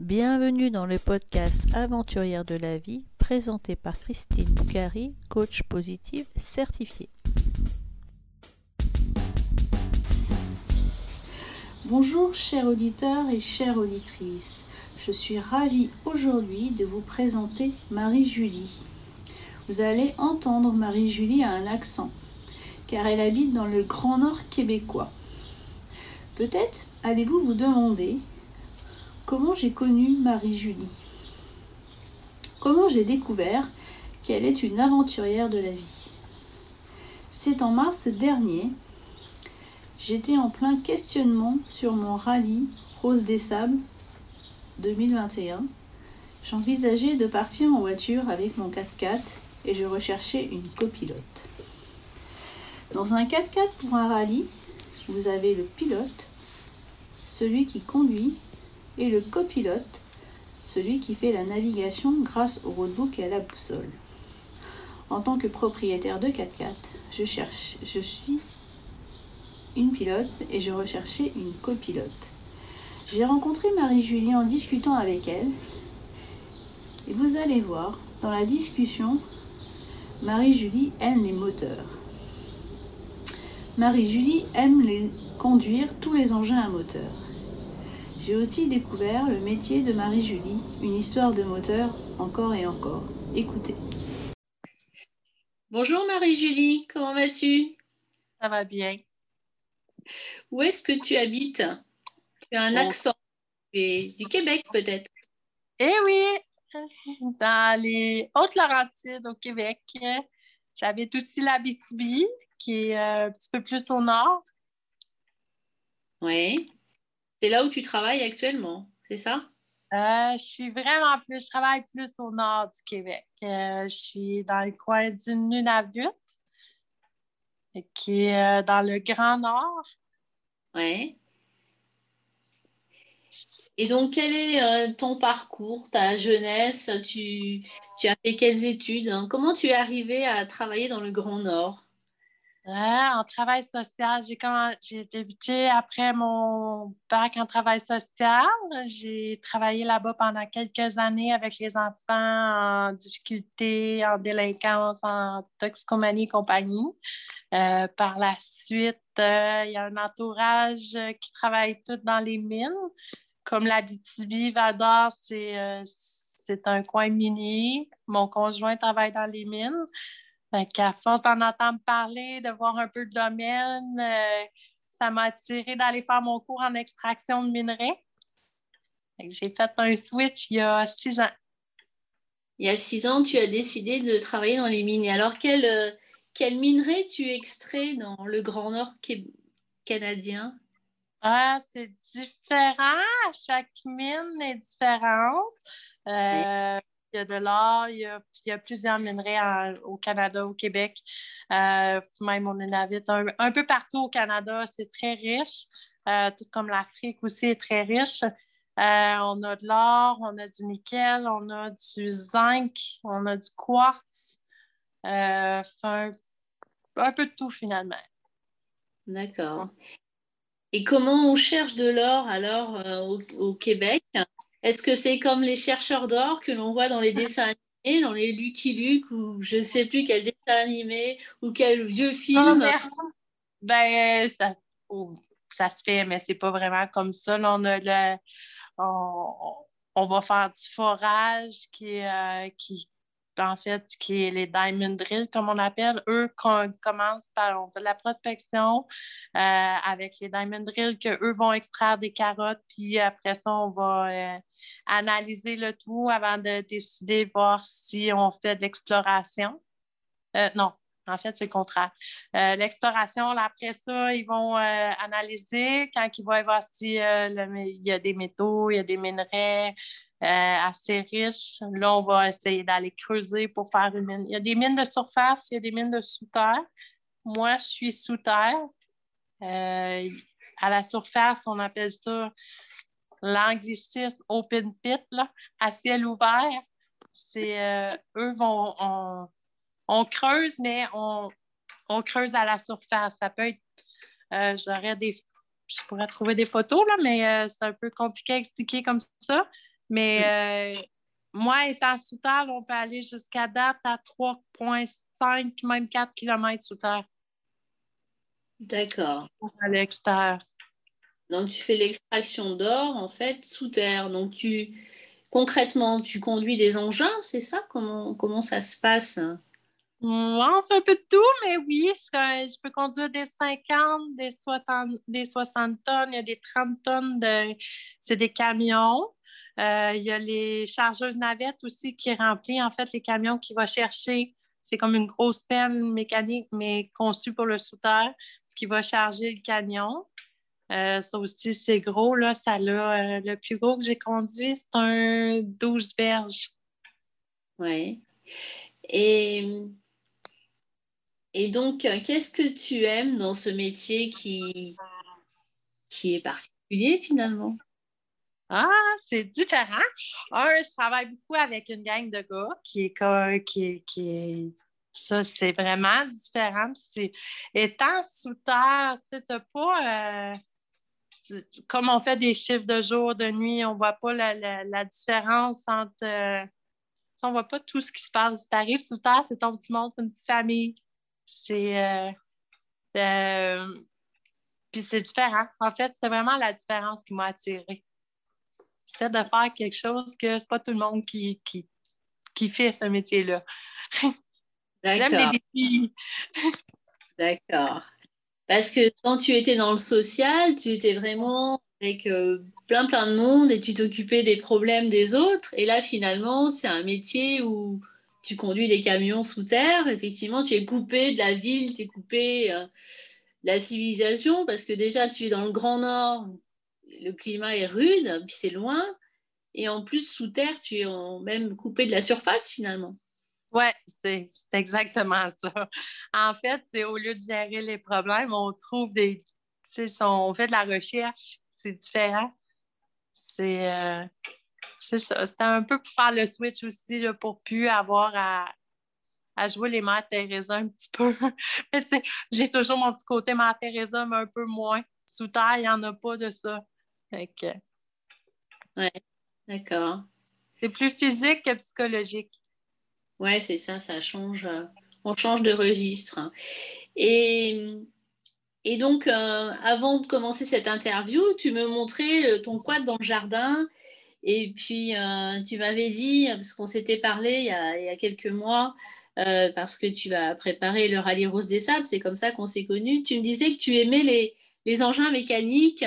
Bienvenue dans le podcast Aventurière de la vie, présenté par Christine Boucari, coach positive certifiée. Bonjour chers auditeurs et chères auditrices. Je suis ravie aujourd'hui de vous présenter Marie-Julie. Vous allez entendre Marie-Julie a un accent, car elle habite dans le Grand Nord québécois. Peut-être allez-vous vous demander comment j'ai connu Marie-Julie? Comment j'ai découvert qu'elle est une aventurière de la vie? C'est en mars dernier, j'étais en plein questionnement sur mon rallye Rose des Sables 2021. J'envisageais de partir en voiture avec mon 4x4 et je recherchais une copilote. Dans un 4x4 pour un rallye, vous avez le pilote, celui qui conduit et le copilote, celui qui fait la navigation grâce au roadbook et à la boussole. En tant que propriétaire de 4x4, je cherche, je suis une pilote et je recherchais une copilote. J'ai rencontré Marie-Julie en discutant avec elle et vous allez voir, dans la discussion, Marie-Julie aime les moteurs. Marie-Julie aime les conduire tous les engins à moteur. J'ai aussi découvert le métier de Marie-Julie, une histoire de moteur encore et encore. Écoutez. Bonjour Marie-Julie, comment vas-tu? Ça va bien. Où est-ce que tu habites? Tu as un accent du Québec peut-être? Eh oui, dans les Hautes-Laurentides au Québec. J'habite aussi la BTB, qui est euh, un petit peu plus au nord. Oui. C'est là où tu travailles actuellement, c'est ça? Euh, je suis vraiment plus, je travaille plus au nord du Québec. Euh, je suis dans le coin du Nunavut, qui est euh, dans le Grand Nord. Oui. Et donc, quel est ton parcours, ta jeunesse? Tu, tu as fait quelles études? Hein? Comment tu es arrivé à travailler dans le Grand Nord? En travail social, j'ai débuté après mon bac en travail social. J'ai travaillé là-bas pendant quelques années avec les enfants en difficulté, en délinquance, en toxicomanie et compagnie. Euh, par la suite, euh, il y a un entourage qui travaille tout dans les mines. Comme la Vador, euh, c'est un coin minier. Mon conjoint travaille dans les mines. Fait qu'à force d'en entendre parler, de voir un peu le domaine, euh, ça m'a attiré d'aller faire mon cours en extraction de minerais. J'ai fait un switch il y a six ans. Il y a six ans, tu as décidé de travailler dans les mines. Alors, quel, euh, quel minerai tu extrais dans le Grand Nord canadien? Ah, c'est différent. Chaque mine est différente. Euh, il y a de l'or, il, y a plusieurs minerais au Canada, au Québec, euh, même au Nunavut. Un, un, peu partout au Canada, c'est très riche, euh, tout comme l'Afrique aussi est très riche. Euh, on a de l'or, on a du nickel, on a du zinc, on a du quartz, un, un peu de tout finalement. D'accord. Et comment on cherche de l'or alors au, Québec? Est-ce que c'est comme les chercheurs d'or que l'on voit dans les dessins animés, dans les Lucky Luke ou je ne sais plus quel dessin animé ou quel vieux film? Ben, ça, ça se fait, mais c'est pas vraiment comme ça. on, a le, on, va faire du forage qui, euh, qui, en fait, qui est les diamond drills, comme on appelle. Eux commencent par, on fait la prospection euh, avec les diamond drills qu'eux vont extraire des carottes, puis après ça, on va euh, analyser le tout avant de décider, voir si on fait de l'exploration. Euh, non, en fait, c'est le contraire. L'exploration, après ça, ils vont analyser quand ils vont voir s'il il y a des métaux, il y a des minerais, assez riche. Là, on va essayer d'aller creuser pour faire une mine. Il y a des mines de surface, il y a des mines de sous-terre. Moi, je suis sous terre. Euh, à la surface, on appelle ça l'anglicisme open pit, à ciel ouvert. C'est euh, eux vont on, creuse, mais on, creuse à la surface. Ça peut être j'aurais des je pourrais trouver des photos, là, mais c'est un peu compliqué à expliquer comme ça Mais euh, moi, étant sous terre, on peut aller jusqu'à date à 3,5, même 4 km sous terre. D'accord. À l'extérieur. Donc, tu fais l'extraction d'or, en fait, sous terre. Donc, tu concrètement, tu conduis des engins, c'est ça? Comment, comment ça se passe? On fait un peu de tout, mais oui, je, peux conduire des 50, des 60, des 60 tonnes, il y a des 30 tonnes de. C'est des camions. Euh, il y a les chargeuses navettes aussi qui remplissent en fait les camions qui vont chercher. C'est comme une grosse pelle mécanique, mais conçue pour le sous-terre, qui va charger le camion. Euh, ça aussi, c'est gros. Là, ça euh, le plus gros que j'ai conduit, c'est un 12 verges. Oui. Et et donc, euh, qu'est-ce que tu aimes dans ce métier qui, qui est particulier finalement? Ah, c'est différent. Un, je travaille beaucoup avec une gang de gars qui est, qui, qui ça, c'est vraiment différent. étant sous terre, tu sais, pas. Euh, comme on fait des chiffres de jour, de nuit, on voit pas la, différence entre. Euh, on voit pas tout ce qui se passe. Tu arrives sous terre, c'est ton petit monde, une petite famille. C'est. Euh, euh, puis c'est différent. En fait, c'est vraiment la différence qui m'a attirée. C'est de faire quelque chose que c'est pas tout le monde qui, qui, qui fait ce métier-là. J'aime les défis. D'accord. Parce que quand tu étais dans le social, tu étais vraiment avec euh, plein plein de monde et tu t'occupais des problèmes des autres. Et là, finalement, c'est un métier où tu conduis des camions sous terre, effectivement, tu es coupé de la ville, tu es coupé euh, de la civilisation, parce que déjà, tu es dans le Grand Nord, le climat est rude, puis c'est loin, et en plus, sous terre, tu es même coupé de la surface, finalement. Oui, c'est exactement ça. En fait, c'est au lieu de gérer les problèmes, on trouve des... On fait de la recherche, c'est différent. C'est... Euh, c'est ça. C'était un peu pour faire le switch aussi, là, pour plus avoir à, jouer les Mères Teresa un petit peu. mais j'ai toujours mon petit côté Mère Teresa, mais un peu moins. Sous terre, il n'y en a pas de ça. Que... Ouais, d'accord. C'est plus physique que psychologique. Ouais, c'est ça, ça change. Euh, on change de registre. Et, et donc, euh, avant de commencer cette interview, tu me montrais euh, ton quad dans le jardin et puis, euh, tu m'avais dit, parce qu'on s'était parlé il y, a, quelques mois, euh, parce que tu vas préparer le rallye Rose des Sables, c'est comme ça qu'on s'est connus. Tu me disais que tu aimais les, les engins mécaniques,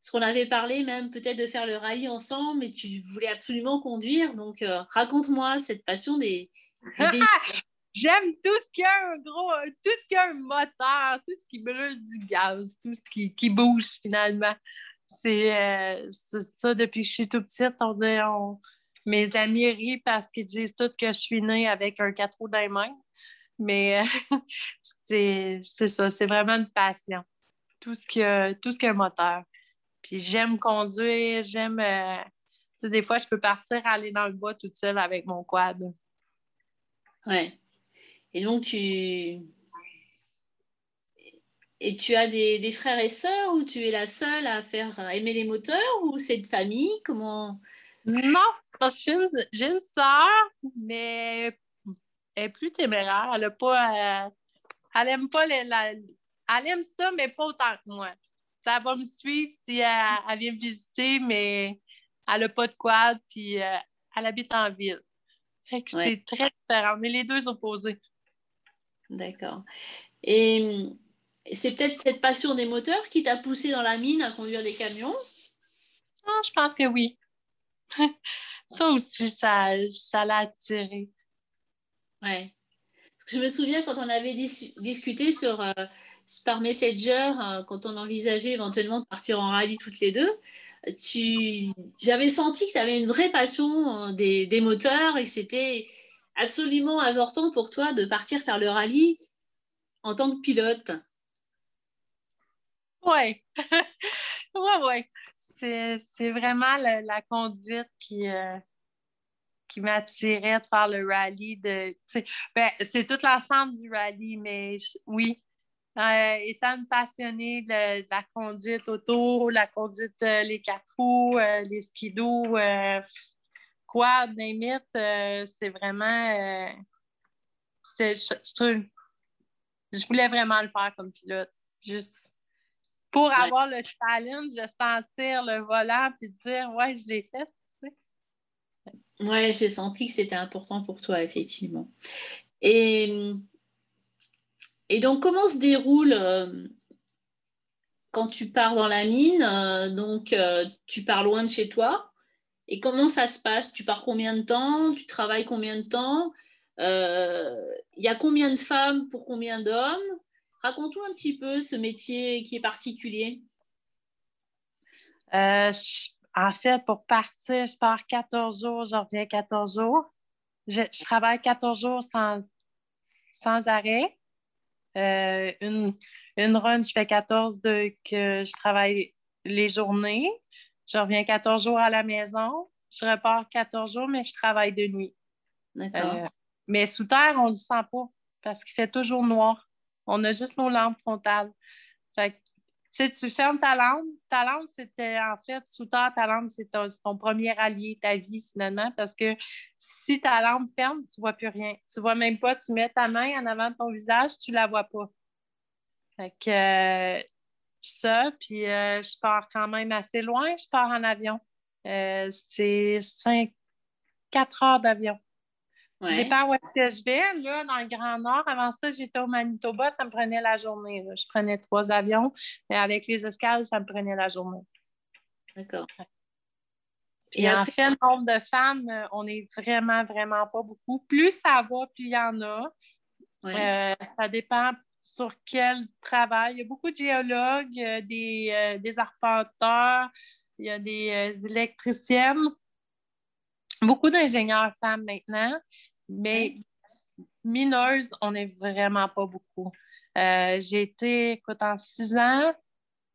parce qu'on avait parlé même peut-être de faire le rallye ensemble, mais tu voulais absolument conduire. Donc, euh, raconte-moi cette passion des, J'aime tout ce qui a un gros, tout ce qui a un moteur, tout ce qui brûle du gaz, tout ce qui, qui bouge finalement. Euh, c'est ça, depuis que je suis tout petite, on dit, mes amis rient parce qu'ils disent tous que je suis née avec un quatre roues dans les mains. Mais c'est ça, c'est vraiment une passion. Tout ce qui a, tout ce qui a un moteur. Puis j'aime conduire, j'aime. Euh, des fois, je peux partir aller dans le bois toute seule avec mon quad. Ouais. Et donc, tu, et tu as des, frères et sœurs ou tu es la seule à faire aimer les moteurs ou c'est de famille? Comment? Non, j'ai une, sœur, mais elle est plus téméraire. Elle a pas. Euh, elle aime pas les, Elle aime ça, mais pas autant que moi. Ça va me suivre si elle, vient me visiter, mais elle n'a pas de quad, puis euh, elle habite en ville. C'est très différent. On est les deux opposés. D'accord. Et c'est peut-être cette passion des moteurs qui t'a poussé dans la mine à conduire des camions? Ah, Je pense que oui. ça aussi, ça, ça l'a attiré. Ouais. Parce que je me souviens quand on avait discuté sur, euh, par Messenger, euh, quand on envisageait éventuellement de partir en rallye toutes les deux, tu... j'avais senti que tu avais une vraie passion euh, des, des moteurs et que c'était absolument important pour toi de partir faire le rallye en tant que pilote. Oui, oui, oui. C'est vraiment la conduite qui, euh, qui m'attirait de faire le rallye. De, ben, c'est tout l'ensemble du rallye, mais oui, étant une passionnée de, la conduite auto, la conduite les quatre roues, les skidoo, quad, name c'est vraiment. je, je voulais vraiment le faire comme pilote. Juste pour avoir le challenge de sentir le volant puis de dire Ouais, je l'ai fait. Oui, j'ai senti que c'était important pour toi, effectivement. Et, et donc, comment se déroule euh, quand tu pars dans la mine euh, Donc, euh, tu pars loin de chez toi. Et comment ça se passe? Tu pars combien de temps? Tu travailles combien de temps? Il y a combien de femmes pour combien d'hommes? Raconte-nous un petit peu ce métier qui est particulier. En fait, pour partir, je pars 14 jours, je reviens 14 jours. Je, travaille 14 jours sans, sans arrêt. Euh, une, une run, je fais 14 de, que je travaille les journées. Je reviens 14 jours à la maison. Je repars 14 jours, mais je travaille de nuit. D'accord. Euh, mais sous terre, on ne le sent pas parce qu'il fait toujours noir. On a juste nos lampes frontales. Fait tu fermes ta lampe. Ta lampe, c'était en fait, sous terre, ta lampe, c'est ton, premier allié, ta vie, finalement, parce que si ta lampe ferme, tu ne vois plus rien. Tu ne vois même pas, tu mets ta main en avant de ton visage, tu ne la vois pas. Fait que euh, ça, puis euh, je pars quand même assez loin, je pars en avion. Euh, c'est 5, 4 heures d'avion. Ça dépend où est-ce que je vais. Là, dans le Grand Nord, avant ça, j'étais au Manitoba, ça me prenait la journée. Je prenais trois avions, mais avec les escales, ça me prenait la journée. D'accord. Et en fait, le nombre de femmes, euh, on n'est vraiment, vraiment pas beaucoup. Plus ça va, plus il y en a. Euh, ça dépend sur quel travail. Il y a beaucoup de géologues, des, euh, des arpenteurs, il y a des électriciennes beaucoup d'ingénieurs femmes maintenant. Mais mineuse, on n'est vraiment pas beaucoup. Euh, j'ai été, écoute, en six ans,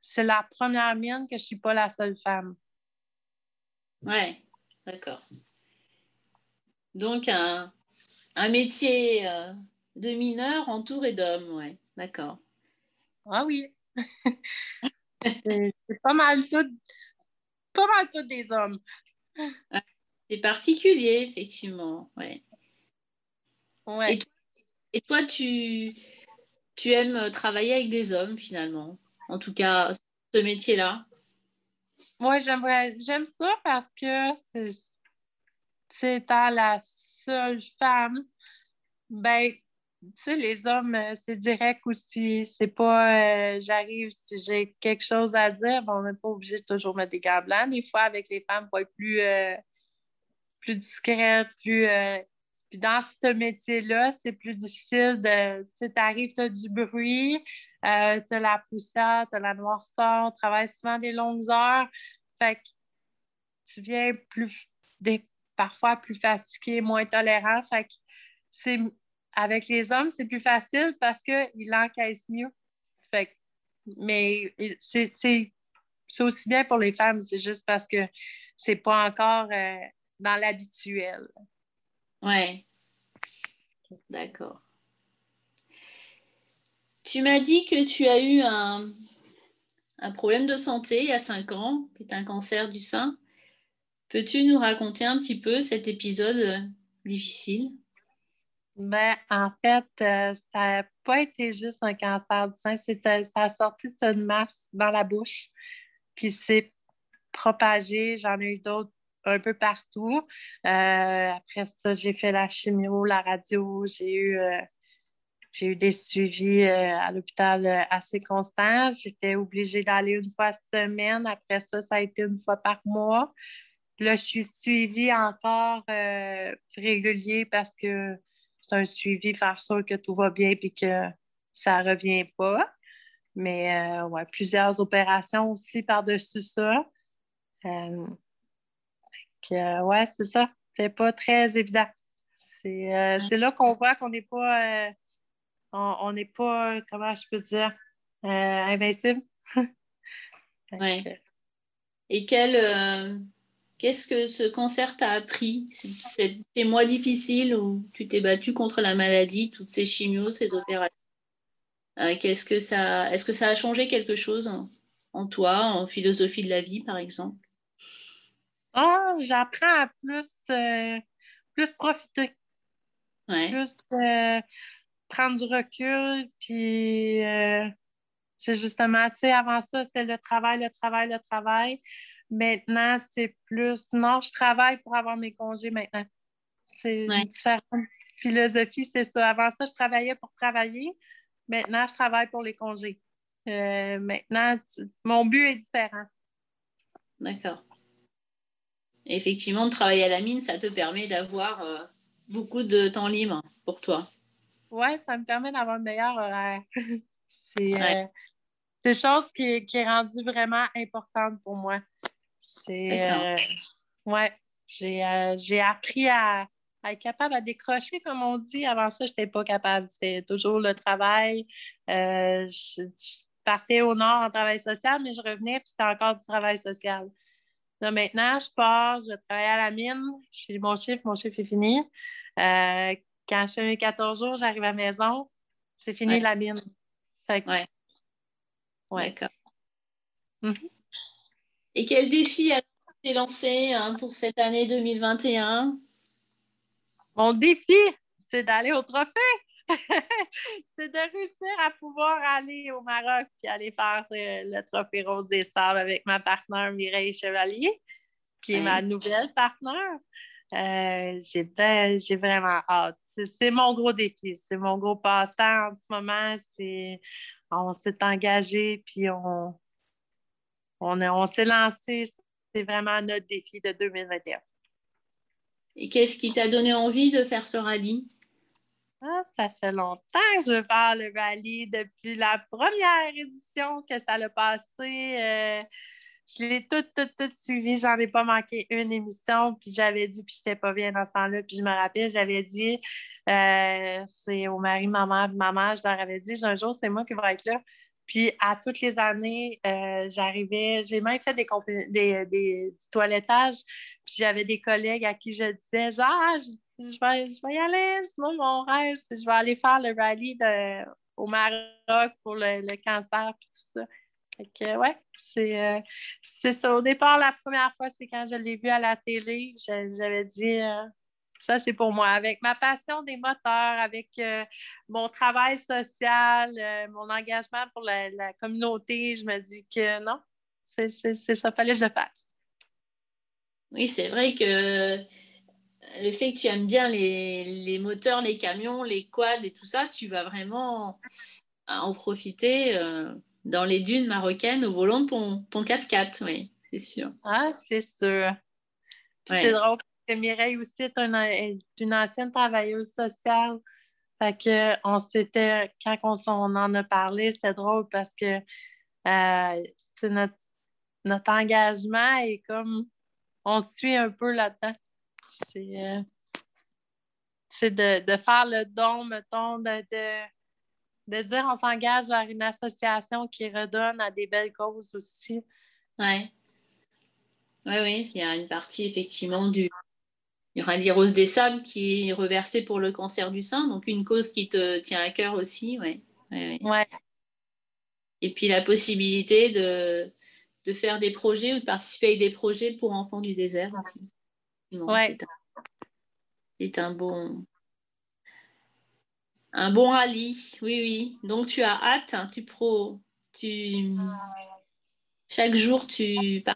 c'est la première mine que je ne suis pas la seule femme. Oui, d'accord. Donc, un, métier euh, de mineur entouré d'hommes, oui, d'accord. Ah oui. c'est pas mal tout, pas mal tout des hommes. C'est particulier, effectivement. Ouais. Et, toi, tu, tu aimes travailler avec des hommes finalement, en tout cas ce métier-là? Oui, j'aimerais, j'aime ça parce que c'est la seule femme, ben, tu sais, les hommes, euh, c'est direct aussi. C'est pas, euh, j'arrive, si j'ai quelque chose à dire, bon, on n'est pas obligé de toujours mettre des gants blancs. Des fois, avec les femmes, faut être plus, euh, plus discrète, plus, puis dans ce métier-là, c'est plus difficile de. Tu sais, arrives, tu as du bruit, euh, tu as la poussière, tu as la noirceur, on travaille souvent des longues heures. Fait que tu viens plus, parfois plus fatigué, moins tolérant. Fait que c'est, avec les hommes, c'est plus facile parce qu'ils encaissent mieux. Fait que, mais c'est, c'est, aussi bien pour les femmes, c'est juste parce que c'est pas encore euh, dans l'habituel. Ouais. D'accord. Tu m'as dit que tu as eu un, problème de santé il y a 5 ans, qui est un cancer du sein. Peux-tu nous raconter un petit peu cet épisode difficile? Ben, en fait, euh, ça n'a pas été juste un cancer du sein, ça a sorti une masse dans la bouche, puis c'est propagé. J'en ai eu d'autres un peu partout. Euh, après ça, j'ai fait la chimio, la radio, j'ai eu, euh, eu des suivis euh, à l'hôpital assez constants. J'étais obligée d'aller une fois semaine. Après ça, ça a été une fois par mois. Là, je suis suivie encore régulier parce que c'est un suivi, faire sûr que tout va bien et que ça ne revient pas. Mais ouais, plusieurs opérations aussi par-dessus ça. Euh, ouais, c'est ça. C'est pas très évident. C'est euh, là qu'on voit qu'on n'est pas, euh, on n'est pas, comment je peux dire, invincible. oui. Et quel, qu'est-ce que ce cancer t'a appris? Ces mois difficiles où tu t'es battu contre la maladie, toutes ces chimios, ces opérations? Qu'est-ce que ça, est-ce que ça a changé quelque chose en, toi, en philosophie de la vie, par exemple? Ah, j'apprends à plus, plus profiter. Plus prendre du recul, puis c'est justement, tu sais, avant ça, c'était le travail, le travail, le travail. Maintenant, c'est plus, non, je travaille pour avoir mes congés maintenant. C'est une différente philosophie, c'est ça. Avant ça, je travaillais pour travailler. Maintenant, je travaille pour les congés. Euh, maintenant, mon but est différent. D'accord. Effectivement, de travailler à la mine, ça te permet d'avoir euh, beaucoup de temps libre pour toi. Oui, ça me permet d'avoir une meilleur horaire. c'est euh, une chose qui, qui, est rendue vraiment importante pour moi. C'est. Euh, ouais, j'ai appris à, être capable à décrocher, comme on dit. Avant ça, je n'étais pas capable. C'était toujours le travail. je, partais au nord en travail social, mais je revenais, puis c'était encore du travail social. Là, maintenant, je pars, je travaille à la mine, je fais mon chiffre, mon chiffre est fini. Euh, quand je fais mes 14 jours, j'arrive à la maison, c'est fini la mine. Fait ouais. D'accord. Mhm. Et quel défi as-tu lancé hein, pour cette année 2021? Mon défi, c'est d'aller au trophée. c'est de réussir à pouvoir aller au Maroc et aller faire euh, le Trophée Rose des Sables avec ma partenaire Mireille Chevalier, qui est ma nouvelle partenaire. Euh, j'ai vraiment hâte. C'est mon gros défi, c'est mon gros passe-temps en ce moment. On s'est engagé, puis on, on, on s'est lancé. C'est vraiment notre défi de 2021. Et qu'est-ce qui t'a donné envie de faire ce rallye? Ah, ça fait longtemps que je faire le rallye depuis la première édition que ça a passé. Euh, je l'ai toute, toute, toute suivi. J'en ai pas manqué une émission. Puis j'avais dit, puis j'étais pas bien dans ce temps-là. Puis je me rappelle, j'avais dit, euh, c'est au mari, maman, maman, je leur avais dit, un jour, c'est moi qui vais être là. Puis à toutes les années, euh, j'arrivais, j'ai même fait des, des, du toilettage. Puis j'avais des collègues à qui je disais, genre, ah, je vais, je vais y aller, moi, mon rêve, c'est je vais aller faire le rallye au Maroc pour le, cancer et tout ça. Fait que, ouais, euh, c'est ça. Au départ, la première fois, c'est quand je l'ai vu à la télé, j'avais dit, euh, ça, c'est pour moi. Avec ma passion des moteurs, avec euh, mon travail social, mon engagement pour la, la, communauté, je me dis que non, c'est ça, fallait que je le fasse. Oui, c'est vrai que le fait que tu aimes bien les, moteurs, les camions, les quads et tout ça, tu vas vraiment en profiter euh, dans les dunes marocaines au volant de ton, ton 4x4, oui, c'est sûr. Ah, c'est sûr. C'est drôle Mireille aussi est une, ancienne travailleuse sociale. Fait que on s'était, quand on, en a parlé, c'était drôle parce que euh, notre, engagement est comme on suit un peu là-dedans. C'est euh, de, faire le don, mettons, de, de, dire on s'engage vers une association qui redonne à des belles causes aussi. Oui. Oui, oui, il y a une partie effectivement du. Il y aura l'Irose des Sables qui est reversée pour le cancer du sein, donc une cause qui te tient à cœur aussi. Ouais. ouais. Et puis la possibilité de, de faire des projets ou de participer à des projets pour enfants du désert aussi. C'est un, bon un bon rallye, oui, oui. Donc tu as hâte, hein, tu pro, tu chaque jour tu pars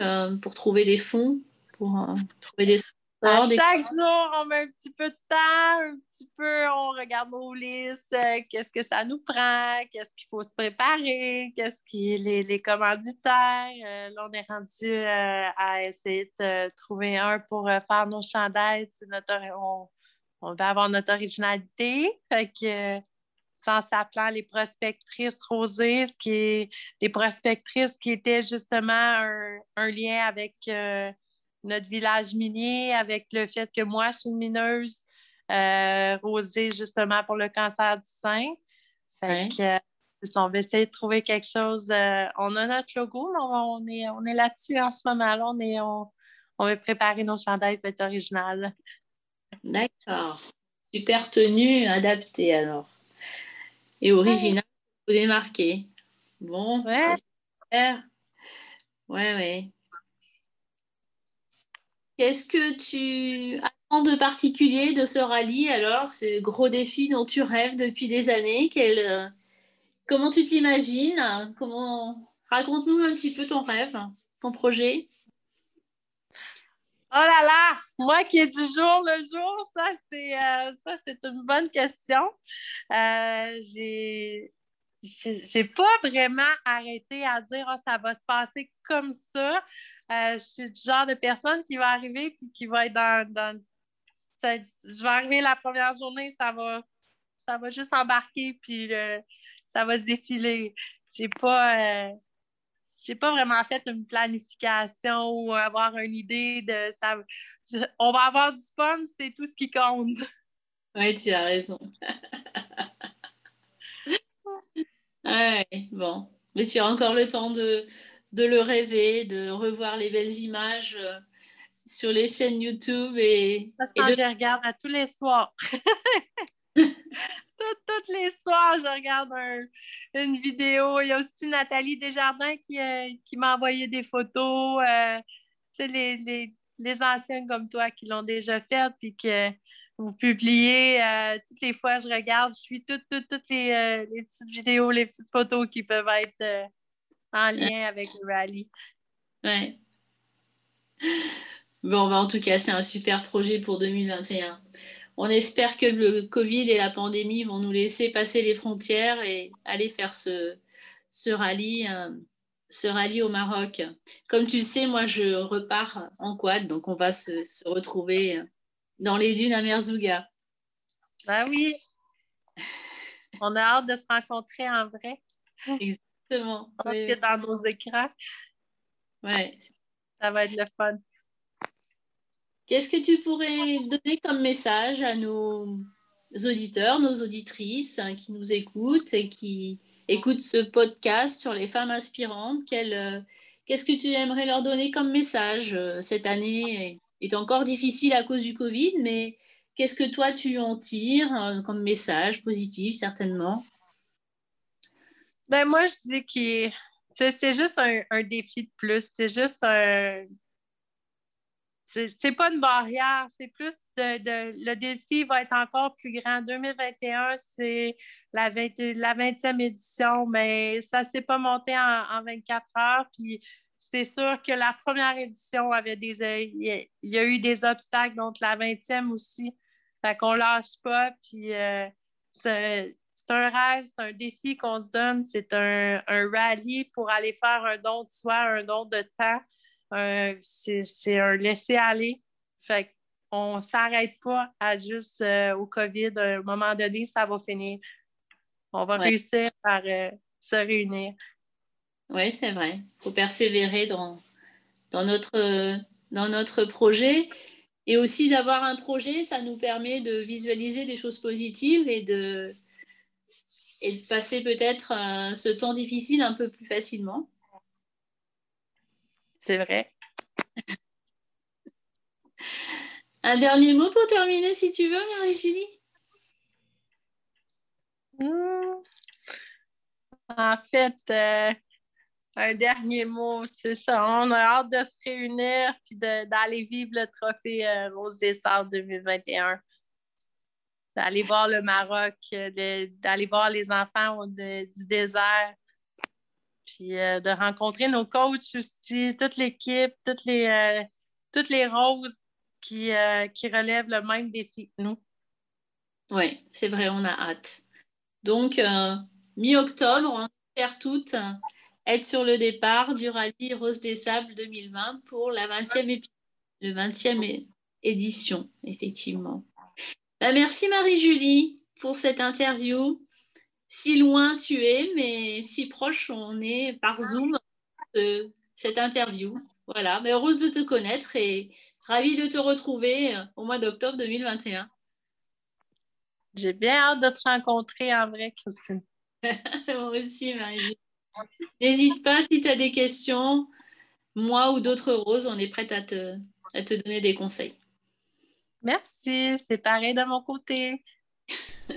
euh, pour trouver des fonds, pour euh, trouver des à chaque jour, on met un petit peu de temps, un petit peu, on regarde nos listes, euh, qu'est-ce que ça nous prend, qu'est-ce qu'il faut se préparer, qu'est-ce qui les, les commanditaires. Euh, là, on est rendu euh, à essayer de trouver un pour faire nos. Notre, on, on va avoir notre originalité. Fait que en s'appelant les prospectrices rosées, ce qui est des prospectrices qui étaient justement un, un lien avec notre village minier, avec le fait que moi, je suis une mineuse euh, rosée justement pour le cancer du sein. Fait que, euh, on va essayer de trouver quelque chose. Euh, on a notre logo, on est, on est là-dessus en ce moment-là. On, est, on, on va préparer nos chandails pour être originales. D'accord. Super tenue, adaptée alors. et original vous démarquer. Bon, Ouais. super. Ouais, ouais. Qu'est-ce que tu attends de particulier de ce rallye alors, ce gros défi dont tu rêves depuis des années? Euh, comment tu t'imagines? Comment... Raconte-nous un petit peu ton rêve, ton projet. Oh là là! Moi qui ai du jour le jour, ça c'est euh, ça c'est une bonne question. Euh, j'ai j'ai pas vraiment arrêté à dire oh, ça va se passer comme ça. Euh, je suis du genre de personne qui va arriver puis qui va être dans, dans ça- je vais arriver la première journée, ça va ça va juste embarquer puis ça va se défiler. J'ai pas euh, j'ai pas vraiment fait une planification ou avoir une idée de ça. on va avoir du fun, c'est tout ce qui compte. Oui, tu as raison. Ouais, bon. Mais tu as encore le temps de, de le rêver, de revoir les belles images euh, sur les chaînes YouTube et, et de... je regarde à tous les soirs. Tous les soirs, je regarde un- une vidéo. Il y a aussi Nathalie Desjardins qui, euh, qui m'a envoyé des photos. euh, tu sais, les, les, les anciennes comme toi qui l'ont déjà fait, puis que vous publiez. euh, toutes les fois, je regarde, je suis toutes, toutes, toutes les, les petites vidéos, les petites photos qui peuvent être en lien avec le rallye. Ouais. Bon, bah, en tout cas, c'est un super projet pour 2021. On espère que le Covid et la pandémie vont nous laisser passer les frontières et aller faire ce, ce rallye, euh, ce rallye au Maroc. Comme tu le sais, moi, je repars en quad, donc on va se, se retrouver dans les dunes à Merzouga. Ben oui. On a hâte de se rencontrer en vrai. Exactement. Pense Oui, que dans nos écrans, ouais. ça va être le fun. Qu'est-ce que tu pourrais donner comme message à nos auditeurs, nos auditrices hein, qui nous écoutent et qui écoutent ce podcast sur les femmes inspirantes? Euh, Qu'est-ce que tu aimerais leur donner comme message euh, Cette année? Est, encore difficile à cause du Covid, mais qu'est-ce que toi tu en tires euh, comme message positif, certainement? Ben moi, je dis que c'est juste un, un défi de plus. C'est juste un. C'est pas une barrière, c'est plus de, de- le défi va être encore plus grand. 2021, c'est la, 20 la 20e édition, mais ça s'est pas monté en, en 24 heures. Puis c'est sûr que la première édition avait des. Il y a, il y a eu des obstacles, donc la 20e aussi. Fait qu'on lâche pas. Puis euh, c'est un rêve, c'est un défi qu'on se donne, c'est un, un rallye pour aller faire un don de soi, un don de temps. Euh, c'est un laisser-aller. Fait qu'on ne s'arrête pas à juste euh, au COVID. À un moment donné, ça va finir. On va Ouais. réussir par euh, se réunir. Oui, c'est vrai. Il faut persévérer dans, dans, notre, dans notre projet. Et aussi d'avoir un projet, ça nous permet de visualiser des choses positives et de, et de passer peut-être euh, ce temps difficile un peu plus facilement. C'est vrai. Un dernier mot pour terminer, si tu veux, Marie-Julie? Hmm. En fait, euh, un dernier mot, c'est ça. On a hâte de se réunir et d'aller vivre le trophée euh, Rose des Stars 2021. D'aller voir le Maroc, euh, d'aller voir les enfants du désert, puis euh, de rencontrer nos coachs aussi, toute l'équipe, toutes les, euh, roses qui, qui relèvent le même défi que nous. Oui, c'est vrai, on a hâte. Donc, mi-octobre, on espère toutes être sur le départ du rallye Rose des Sables 2020 pour la 20e, épi- le 20e é- édition, effectivement. Bah, merci Marie-Julie pour cette interview. Si loin tu es, mais si proche on est par Zoom de cette interview. Voilà, mais heureuse de te connaître et ravie de te retrouver euh, au mois d'octobre 2021. J'ai bien hâte de te rencontrer en vrai, Christine. Moi aussi, Marie. N'hésite pas si tu as des questions. Moi ou d'autres roses, on est prête à te, à te donner des conseils. Merci, c'est pareil de mon côté.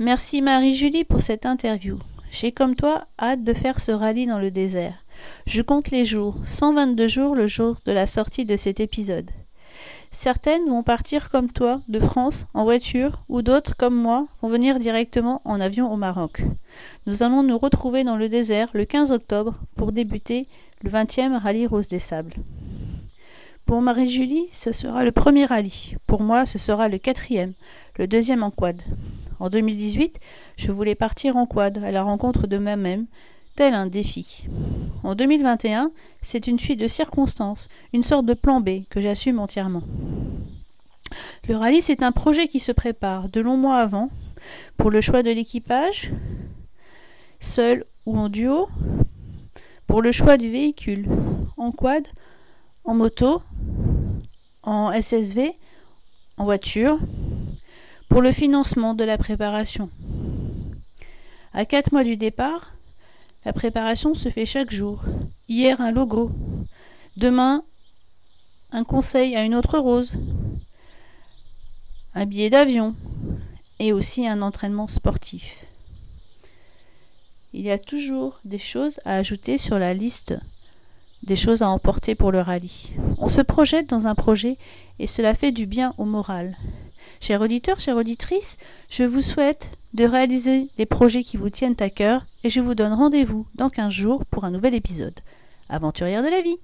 Merci Marie-Julie pour cette interview. J'ai comme toi hâte de faire ce rallye dans le désert. Je compte les jours, 122 jours le jour de la sortie de cet épisode. Certaines vont partir comme toi de France en voiture ou d'autres comme moi vont venir directement en avion au Maroc. Nous allons nous retrouver dans le désert le 15 octobre pour débuter le 20e rallye Rose des Sables. Pour Marie-Julie, ce sera le premier rallye. Pour moi, ce sera le quatrième, le deuxième en quad. En 2018, je voulais partir en quad à la rencontre de moi-même, tel un défi. En 2021, c'est une suite de circonstances, une sorte de plan B que j'assume entièrement. Le rallye, c'est un projet qui se prépare de longs mois avant pour le choix de l'équipage, seul ou en duo, pour le choix du véhicule, en quad, en moto, en SSV, en voiture, pour le financement de la préparation. À quatre mois du départ, la préparation se fait chaque jour. Hier un logo, demain un conseil à une autre rose, un billet d'avion et aussi un entraînement sportif. Il y a toujours des choses à ajouter sur la liste des choses à emporter pour le rallye. On se projette dans un projet et cela fait du bien au moral. Chers auditeurs, chères auditrices, je vous souhaite de réaliser des projets qui vous tiennent à cœur et je vous donne rendez-vous dans 15 jours pour un nouvel épisode. Aventurière de la vie